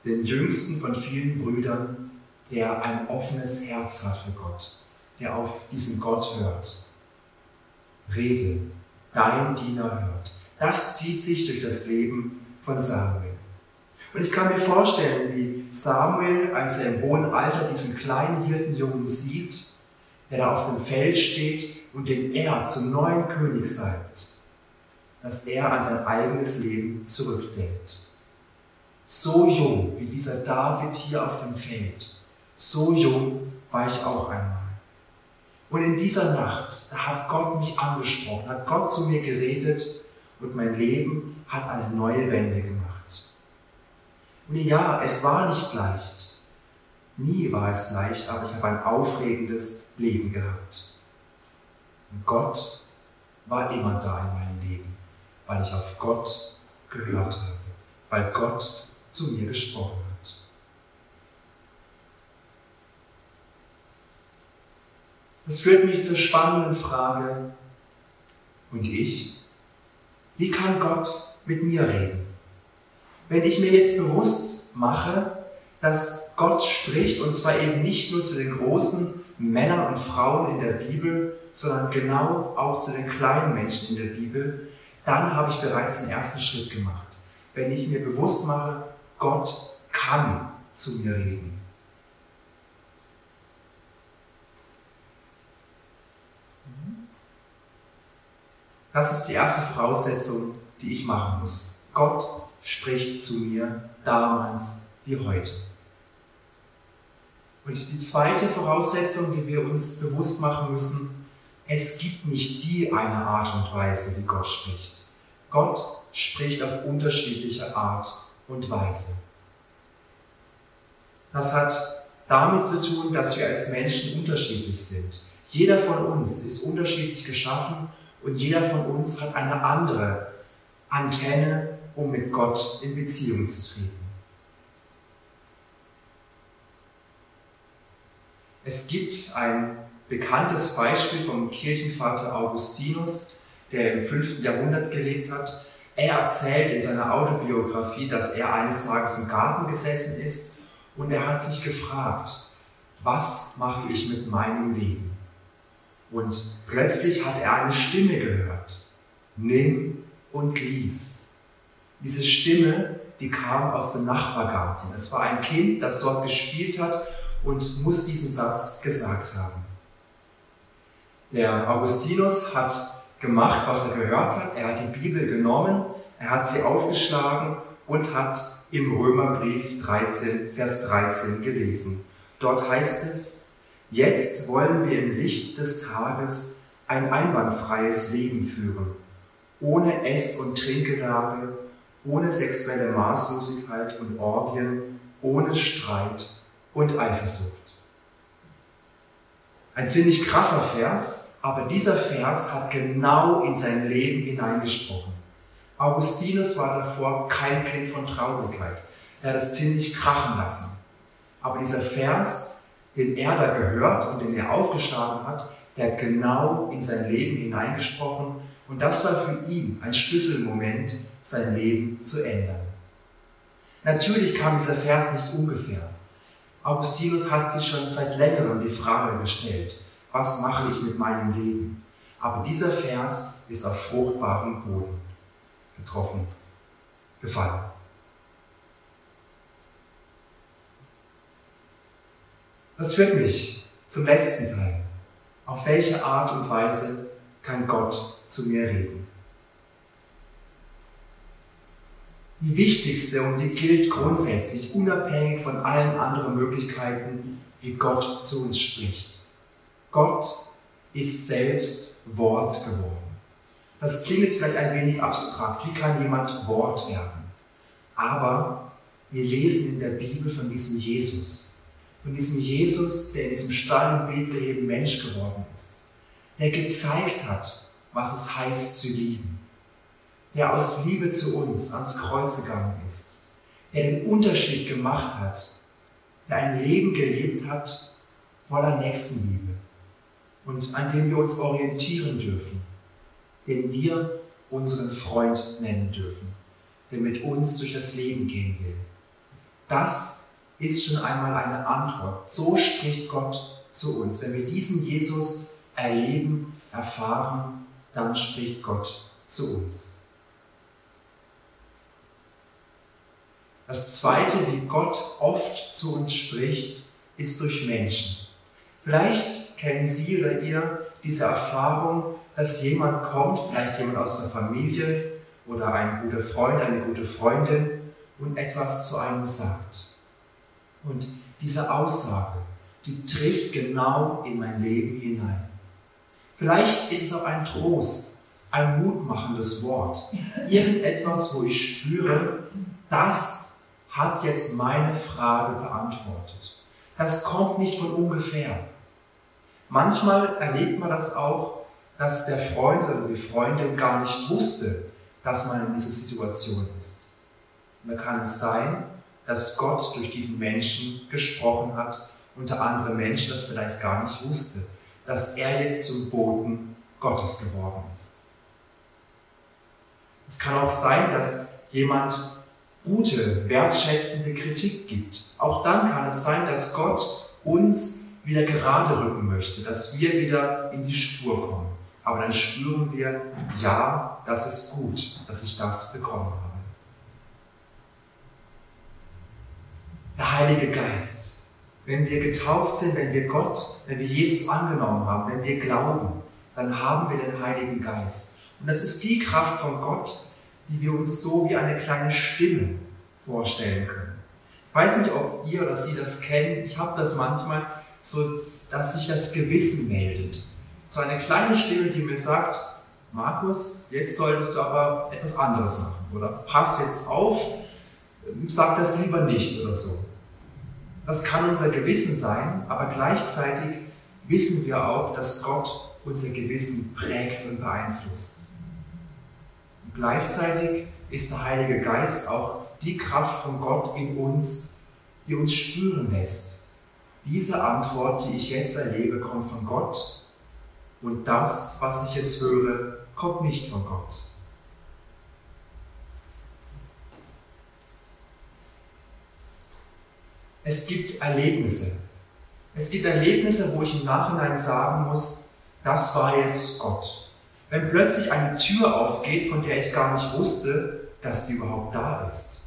den jüngsten von vielen Brüdern, der ein offenes Herz hat für Gott, der auf diesen Gott hört. Rede, dein Diener hört. Das zieht sich durch das Leben von Samuel. Und ich kann mir vorstellen, wie Samuel, als er im hohen Alter diesen kleinen Hirtenjungen sieht, der da auf dem Feld steht und den er zum neuen König salbt, dass er an sein eigenes Leben zurückdenkt. So jung wie dieser David hier auf dem Feld, so jung war ich auch einmal. Und in dieser Nacht, da hat Gott mich angesprochen, hat Gott zu mir geredet und mein Leben hat eine neue Wende gemacht. Und ja, es war nicht leicht. Nie war es leicht, aber ich habe ein aufregendes Leben gehabt. Und Gott war immer da in meinem Leben, weil ich auf Gott gehört habe, weil Gott zu mir gesprochen hat. Das führt mich zur spannenden Frage, und ich? Wie kann Gott mit mir reden? Wenn ich mir jetzt bewusst mache, dass Gott spricht, und zwar eben nicht nur zu den großen Männern und Frauen in der Bibel, sondern genau auch zu den kleinen Menschen in der Bibel, dann habe ich bereits den ersten Schritt gemacht. Wenn ich mir bewusst mache, Gott kann zu mir reden. Das ist die erste Voraussetzung, die ich machen muss. Gott spricht zu mir damals wie heute. Und die zweite Voraussetzung, die wir uns bewusst machen müssen, es gibt nicht die eine Art und Weise, wie Gott spricht. Gott spricht auf unterschiedliche Art und Weise. Das hat damit zu tun, dass wir als Menschen unterschiedlich sind. Jeder von uns ist unterschiedlich geschaffen und jeder von uns hat eine andere Antenne, um mit Gott in Beziehung zu treten. Es gibt ein bekanntes Beispiel vom Kirchenvater Augustinus, der im 5. Jahrhundert gelebt hat. Er erzählt in seiner Autobiografie, dass er eines Tages im Garten gesessen ist und er hat sich gefragt, was mache ich mit meinem Leben? Und plötzlich hat er eine Stimme gehört. Nimm und lies. Diese Stimme, die kam aus dem Nachbargarten. Es war ein Kind, das dort gespielt hat und muss diesen Satz gesagt haben. Der Augustinus hat gemacht, was er gehört hat. Er hat die Bibel genommen, er hat sie aufgeschlagen und hat im Römerbrief 13, Vers 13 gelesen. Dort heißt es, jetzt wollen wir im Licht des Tages ein einwandfreies Leben führen, ohne Ess- und Trinkgewerbe, ohne sexuelle Maßlosigkeit und Orgien, ohne Streit und Eifersucht. Ein ziemlich krasser Vers, aber dieser Vers hat genau in sein Leben hineingesprochen. Augustinus war davor kein Kind von Traurigkeit. Er hat es ziemlich krachen lassen. Aber dieser Vers, den er da gehört und den er aufgeschlagen hat, der genau in sein Leben hineingesprochen. Und das war für ihn ein Schlüsselmoment, sein Leben zu ändern. Natürlich kam dieser Vers nicht ungefähr. Augustinus hat sich schon seit längerem die Frage gestellt, was mache ich mit meinem Leben? Aber dieser Vers ist auf fruchtbarem Boden getroffen, gefallen. Das führt mich zum letzten Teil. Auf welche Art und Weise kann Gott zu mir reden? die wichtigste und die gilt grundsätzlich, unabhängig von allen anderen Möglichkeiten, wie Gott zu uns spricht. Gott ist selbst Wort geworden. Das klingt jetzt vielleicht ein wenig abstrakt. Wie kann jemand Wort werden? Aber wir lesen in der Bibel von diesem Jesus. Von diesem Jesus, der in diesem Stall in Bethlehem Mensch geworden ist. Der gezeigt hat, was es heißt zu lieben der aus Liebe zu uns ans Kreuz gegangen ist, der den Unterschied gemacht hat, der ein Leben gelebt hat voller Nächstenliebe und an dem wir uns orientieren dürfen, den wir unseren Freund nennen dürfen, der mit uns durch das Leben gehen will. Das ist schon einmal eine Antwort. So spricht Gott zu uns. Wenn wir diesen Jesus erleben, erfahren, dann spricht Gott zu uns. Das Zweite, wie Gott oft zu uns spricht, ist durch Menschen. Vielleicht kennen Sie oder ihr diese Erfahrung, dass jemand kommt, vielleicht jemand aus der Familie oder ein guter Freund, eine gute Freundin und etwas zu einem sagt. Und diese Aussage, die trifft genau in mein Leben hinein. Vielleicht ist es auch ein Trost, ein mutmachendes Wort, irgendetwas, wo ich spüre, das hat jetzt meine Frage beantwortet. Das kommt nicht von ungefähr. Manchmal erlebt man das auch, dass der Freund oder die Freundin gar nicht wusste, dass man in dieser Situation ist. Und da kann es sein, dass Gott durch diesen Menschen gesprochen hat, unter anderem Menschen das vielleicht gar nicht wusste, dass er jetzt zum Boten Gottes geworden ist. Es kann auch sein, dass jemand gute, wertschätzende Kritik gibt. Auch dann kann es sein, dass Gott uns wieder gerade rücken möchte, dass wir wieder in die Spur kommen. Aber dann spüren wir, ja, das ist gut, dass ich das bekommen habe. Der Heilige Geist. Wenn wir getauft sind, wenn wir Gott, wenn wir Jesus angenommen haben, wenn wir glauben, dann haben wir den Heiligen Geist. Und das ist die Kraft von Gott, die wir uns so wie eine kleine Stimme vorstellen können. Ich weiß nicht, ob ihr oder Sie das kennen. Ich habe das manchmal, so dass sich das Gewissen meldet. So eine kleine Stimme, die mir sagt, Markus, jetzt solltest du aber etwas anderes machen. Oder pass jetzt auf, sag das lieber nicht oder so. Das kann unser Gewissen sein, aber gleichzeitig wissen wir auch, dass Gott unser Gewissen prägt und beeinflusst. Und gleichzeitig ist der Heilige Geist auch die Kraft von Gott in uns, die uns spüren lässt. Diese Antwort, die ich jetzt erlebe, kommt von Gott und das, was ich jetzt höre, kommt nicht von Gott. Es gibt Erlebnisse. Es gibt Erlebnisse, wo ich im Nachhinein sagen muss, das war jetzt Gott. Wenn plötzlich eine Tür aufgeht, von der ich gar nicht wusste, dass die überhaupt da ist.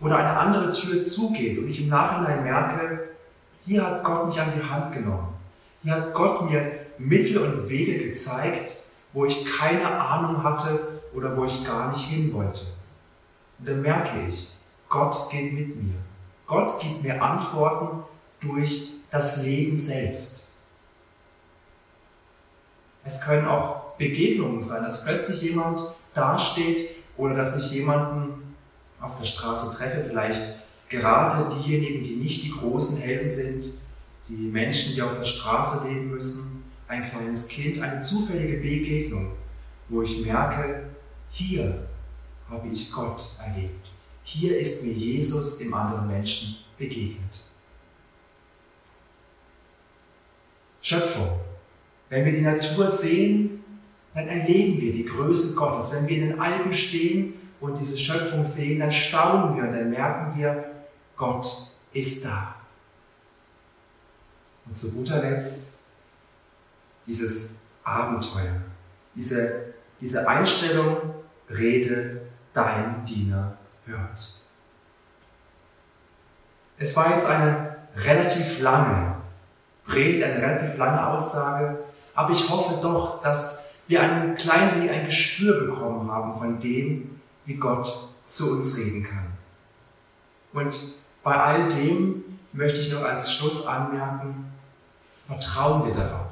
Oder eine andere Tür zugeht und ich im Nachhinein merke, hier hat Gott mich an die Hand genommen. Hier hat Gott mir Mittel und Wege gezeigt, wo ich keine Ahnung hatte oder wo ich gar nicht hin wollte. Und dann merke ich, Gott geht mit mir. Gott gibt mir Antworten durch das Leben selbst. Es können auch Begegnungen sein, dass plötzlich jemand dasteht oder dass ich jemanden auf der Straße treffe, vielleicht gerade diejenigen, die nicht die großen Helden sind, die Menschen, die auf der Straße leben müssen, ein kleines Kind, eine zufällige Begegnung, wo ich merke, hier habe ich Gott erlebt. Hier ist mir Jesus im anderen Menschen begegnet. Schöpfung. Wenn wir die Natur sehen, dann erleben wir die Größe Gottes. Wenn wir in den Alpen stehen und diese Schöpfung sehen, dann staunen wir und dann merken wir, Gott ist da. Und zu guter Letzt dieses Abenteuer, diese, diese Einstellung, rede, dein Diener hört. Es war jetzt eine relativ lange Predigt, eine relativ lange Aussage, aber ich hoffe doch, dass wir ein klein wenig ein Gespür bekommen haben von dem, wie Gott zu uns reden kann. Und bei all dem möchte ich noch als Schluss anmerken, vertrauen wir darauf.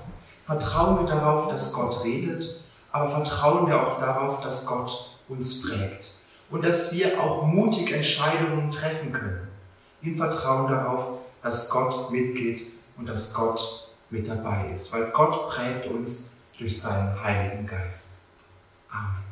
Vertrauen wir darauf, dass Gott redet, aber vertrauen wir auch darauf, dass Gott uns prägt und dass wir auch mutig Entscheidungen treffen können. Im Vertrauen darauf, dass Gott mitgeht und dass Gott mit dabei ist, weil Gott prägt uns durch seinen Heiligen Geist. Amen.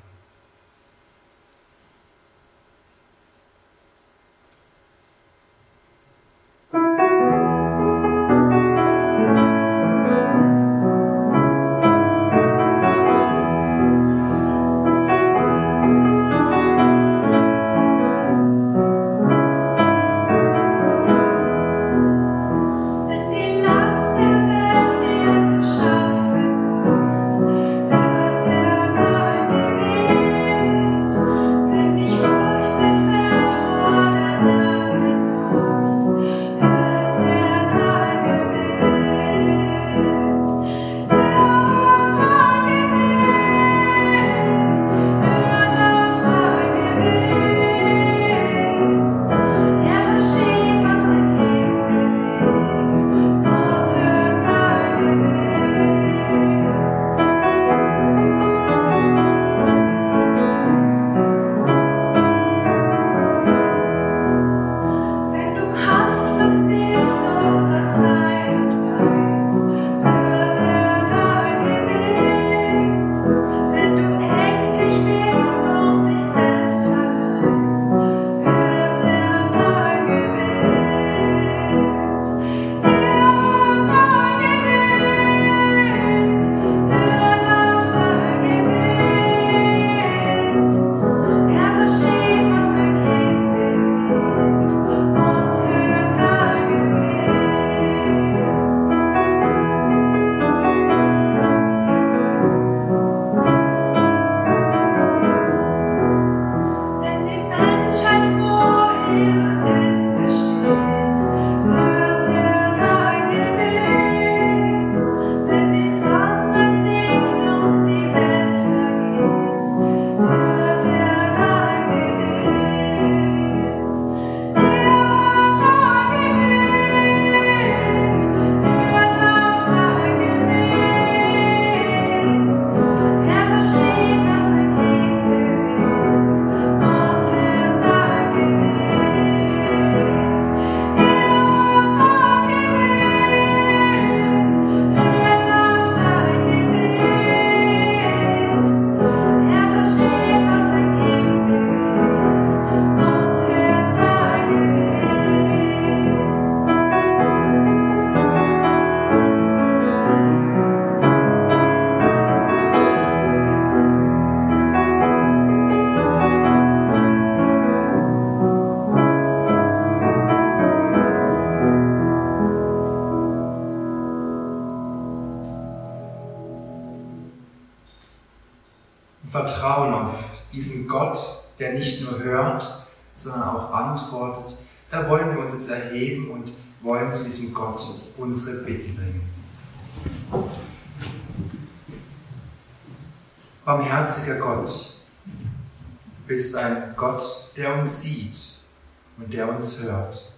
Barmherziger Gott, du bist ein Gott, der uns sieht und der uns hört.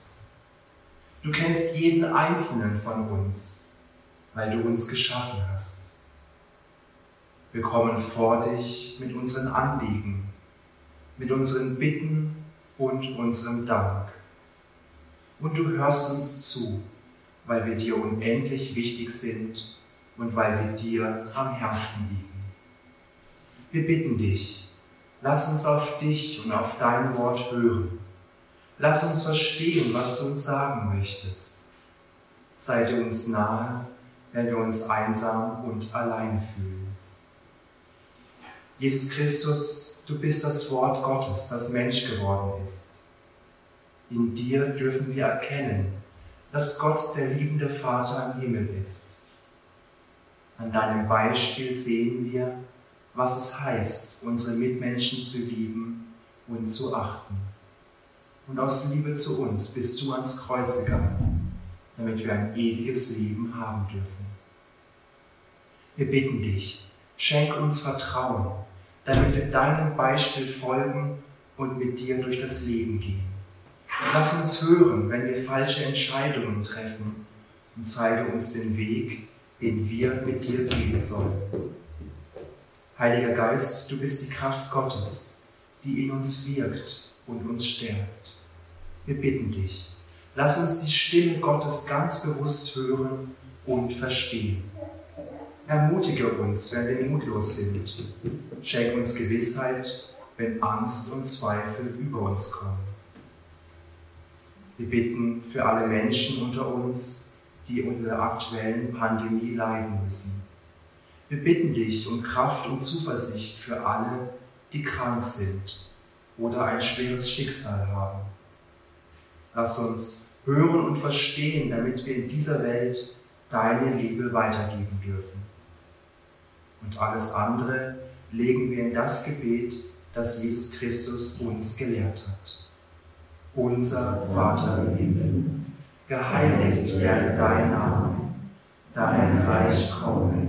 Du kennst jeden einzelnen von uns, weil du uns geschaffen hast. Wir kommen vor dich mit unseren Anliegen, mit unseren Bitten und unserem Dank. Und du hörst uns zu, weil wir dir unendlich wichtig sind und weil wir dir am Herzen liegen. Wir bitten dich, lass uns auf dich und auf dein Wort hören. Lass uns verstehen, was du uns sagen möchtest. Sei dir uns nahe, wenn wir uns einsam und allein fühlen. Jesus Christus, du bist das Wort Gottes, das Mensch geworden ist. In dir dürfen wir erkennen, dass Gott der liebende Vater im Himmel ist. An deinem Beispiel sehen wir, was es heißt, unsere Mitmenschen zu lieben und zu achten. Und aus Liebe zu uns bist du ans Kreuz gegangen, damit wir ein ewiges Leben haben dürfen. Wir bitten dich, schenk uns Vertrauen, damit wir deinem Beispiel folgen und mit dir durch das Leben gehen. Lass uns hören, wenn wir falsche Entscheidungen treffen und zeige uns den Weg, den wir mit dir gehen sollen. Heiliger Geist, du bist die Kraft Gottes, die in uns wirkt und uns stärkt. Wir bitten dich, lass uns die Stimme Gottes ganz bewusst hören und verstehen. Ermutige uns, wenn wir mutlos sind. Schenk uns Gewissheit, wenn Angst und Zweifel über uns kommen. Wir bitten für alle Menschen unter uns, die unter der aktuellen Pandemie leiden müssen. Wir bitten dich um Kraft und Zuversicht für alle, die krank sind oder ein schweres Schicksal haben. Lass uns hören und verstehen, damit wir in dieser Welt deine Liebe weitergeben dürfen. Und alles andere legen wir in das Gebet, das Jesus Christus uns gelehrt hat unser Vater im Himmel, geheiligt werde dein Name, dein Reich komme,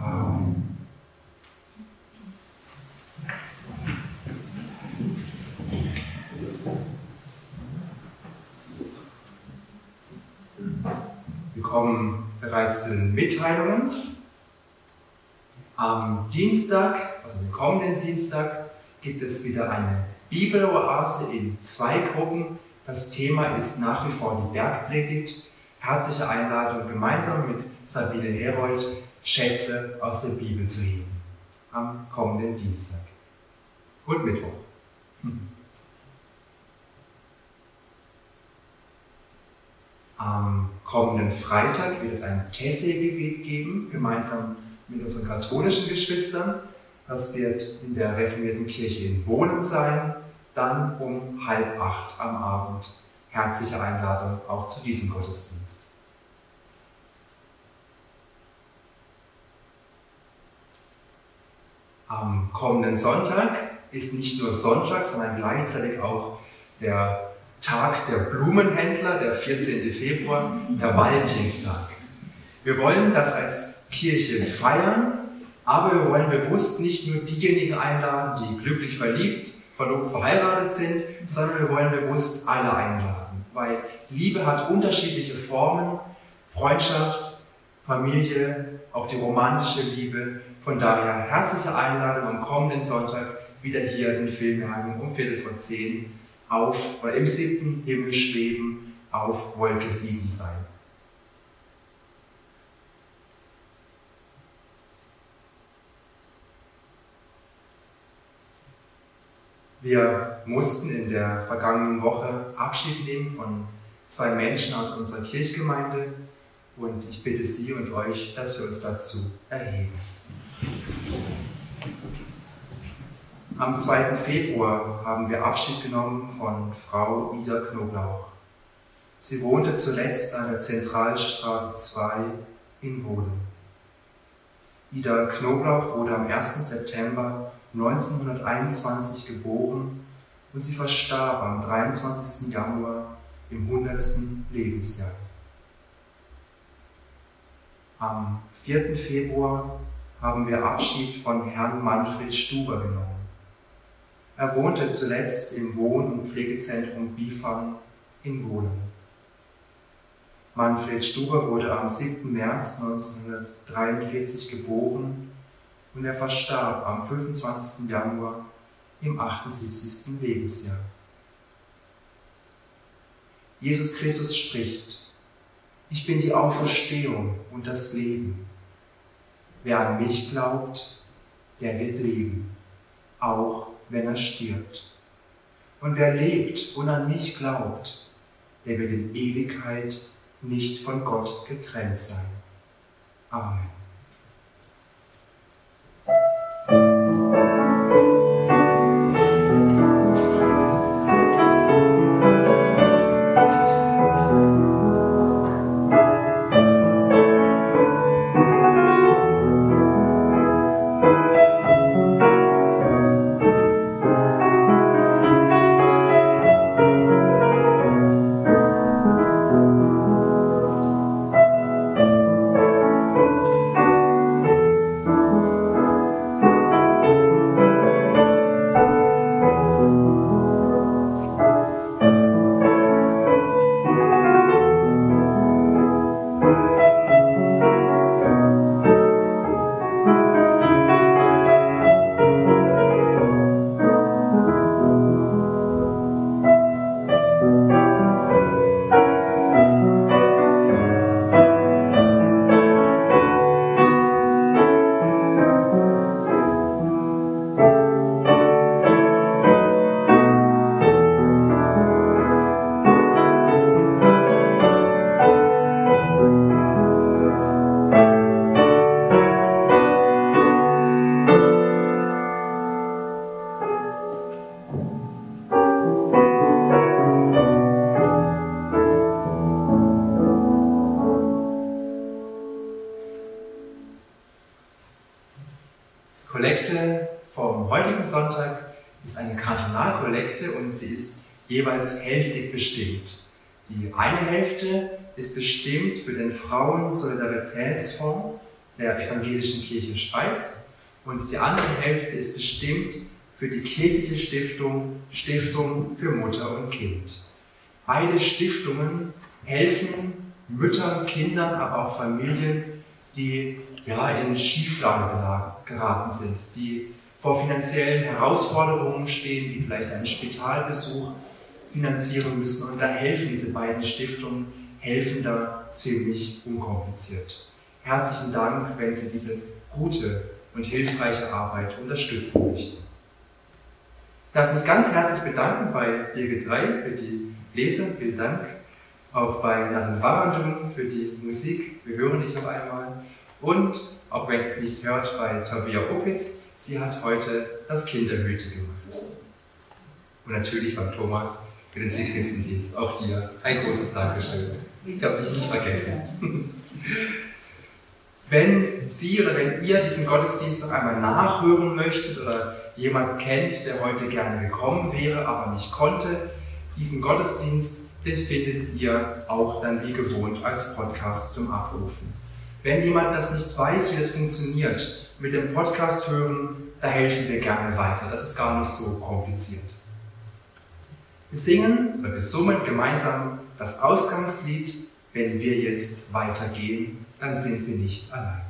Wir kommen bereits zu den Mitteilungen. Am Dienstag, also am kommenden Dienstag, gibt es wieder eine Bibeloase in zwei Gruppen. Das Thema ist nach wie vor die Bergpredigt. Herzliche Einladung, gemeinsam mit Sabine Herold Schätze aus der Bibel zu heben. Am kommenden Dienstag und Mittwoch. Hm. Am kommenden Freitag wird es ein Tesse-Gebet geben, gemeinsam mit unseren katholischen Geschwistern. Das wird in der reformierten Kirche in Bohlen sein, dann um halb acht am Abend. Herzliche Einladung auch zu diesem Gottesdienst. Am kommenden Sonntag ist nicht nur Sonntag, sondern gleichzeitig auch der Tag der Blumenhändler, der 14. Februar, der Walddienstag. Wir wollen das als Kirche feiern aber wir wollen bewusst nicht nur diejenigen einladen, die glücklich verliebt, verlobt, verheiratet sind, sondern wir wollen bewusst alle einladen. Weil Liebe hat unterschiedliche Formen, Freundschaft, Familie, auch die romantische Liebe. Von daher herzliche Einladung am kommenden Sonntag wieder hier in Filmhagen um Viertel vor zehn auf oder im siebten Himmel schweben auf Wolke 7 sein. Wir mussten in der vergangenen Woche Abschied nehmen von zwei Menschen aus unserer Kirchgemeinde und ich bitte Sie und euch, dass wir uns dazu erheben. Am 2. Februar haben wir Abschied genommen von Frau Ida Knoblauch. Sie wohnte zuletzt an der Zentralstraße 2 in Wohlen. Ida Knoblauch wurde am 1. September 1921 geboren und sie verstarb am 23. Januar im 100. Lebensjahr. Am 4. Februar haben wir Abschied von Herrn Manfred Stuber genommen. Er wohnte zuletzt im Wohn- und Pflegezentrum Bifang in Wohlen. Manfred Stuber wurde am 7. März 1943 geboren und er verstarb am 25. Januar im 78. Lebensjahr. Jesus Christus spricht, ich bin die Auferstehung und das Leben. Wer an mich glaubt, der wird leben, auch wenn er stirbt. Und wer lebt und an mich glaubt, der wird in Ewigkeit nicht von Gott getrennt sein. Amen. Frauen-Solidaritätsfonds der Evangelischen Kirche Schweiz und die andere Hälfte ist bestimmt für die kirchliche Stiftung Stiftung für Mutter und Kind. Beide Stiftungen helfen Müttern, Kindern, aber auch Familien, die ja, in Schieflage geraten sind, die vor finanziellen Herausforderungen stehen, die vielleicht einen Spitalbesuch finanzieren müssen. Und da helfen diese beiden Stiftungen, helfen da ziemlich unkompliziert. Herzlichen Dank, wenn Sie diese gute und hilfreiche Arbeit unterstützen möchten. Ich darf mich ganz herzlich bedanken bei Birgit 3 für die Lesung. Vielen Dank. Auch bei Nathan Barandum für die Musik. Wir hören dich noch einmal. Und, auch wenn es nicht hört, bei Tabia Opitz, sie hat heute das Kinderhüte gemacht. Und natürlich beim Thomas für den Sichristendienst. Auch dir ein großes Dankeschön. Ich habe dich nicht vergessen. Wenn Sie oder wenn ihr diesen Gottesdienst noch einmal nachhören möchtet oder jemand kennt, der heute gerne gekommen wäre, aber nicht konnte, diesen Gottesdienst, den findet ihr auch dann wie gewohnt als Podcast zum Abrufen. Wenn jemand das nicht weiß, wie das funktioniert, mit dem Podcast hören, da helfen wir gerne weiter. Das ist gar nicht so kompliziert. Wir singen oder wir summen gemeinsam das Ausgangslied. Wenn wir jetzt weitergehen, dann sind wir nicht allein.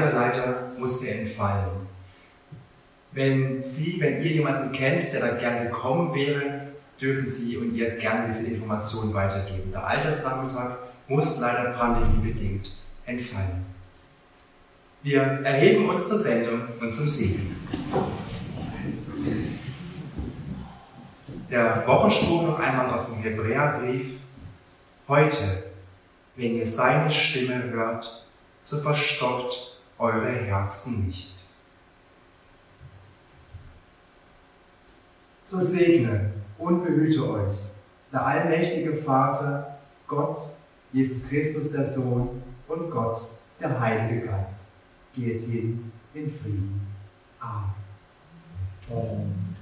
Leider musste entfallen. Wenn Sie, wenn ihr jemanden kennt, der da gerne gekommen wäre, dürfen Sie und ihr gerne diese Information weitergeben. Der Altersnachmittag muss leider pandemiebedingt entfallen. Wir erheben uns zur Sendung und zum Segen. Der Wochenspruch noch einmal aus dem Hebräerbrief. Heute, wenn ihr seine Stimme hört, so verstockt eure Herzen nicht. So segne und behüte euch der allmächtige Vater, Gott, Jesus Christus der Sohn und Gott, der Heilige Geist. Geht hin in Frieden. Amen. Amen.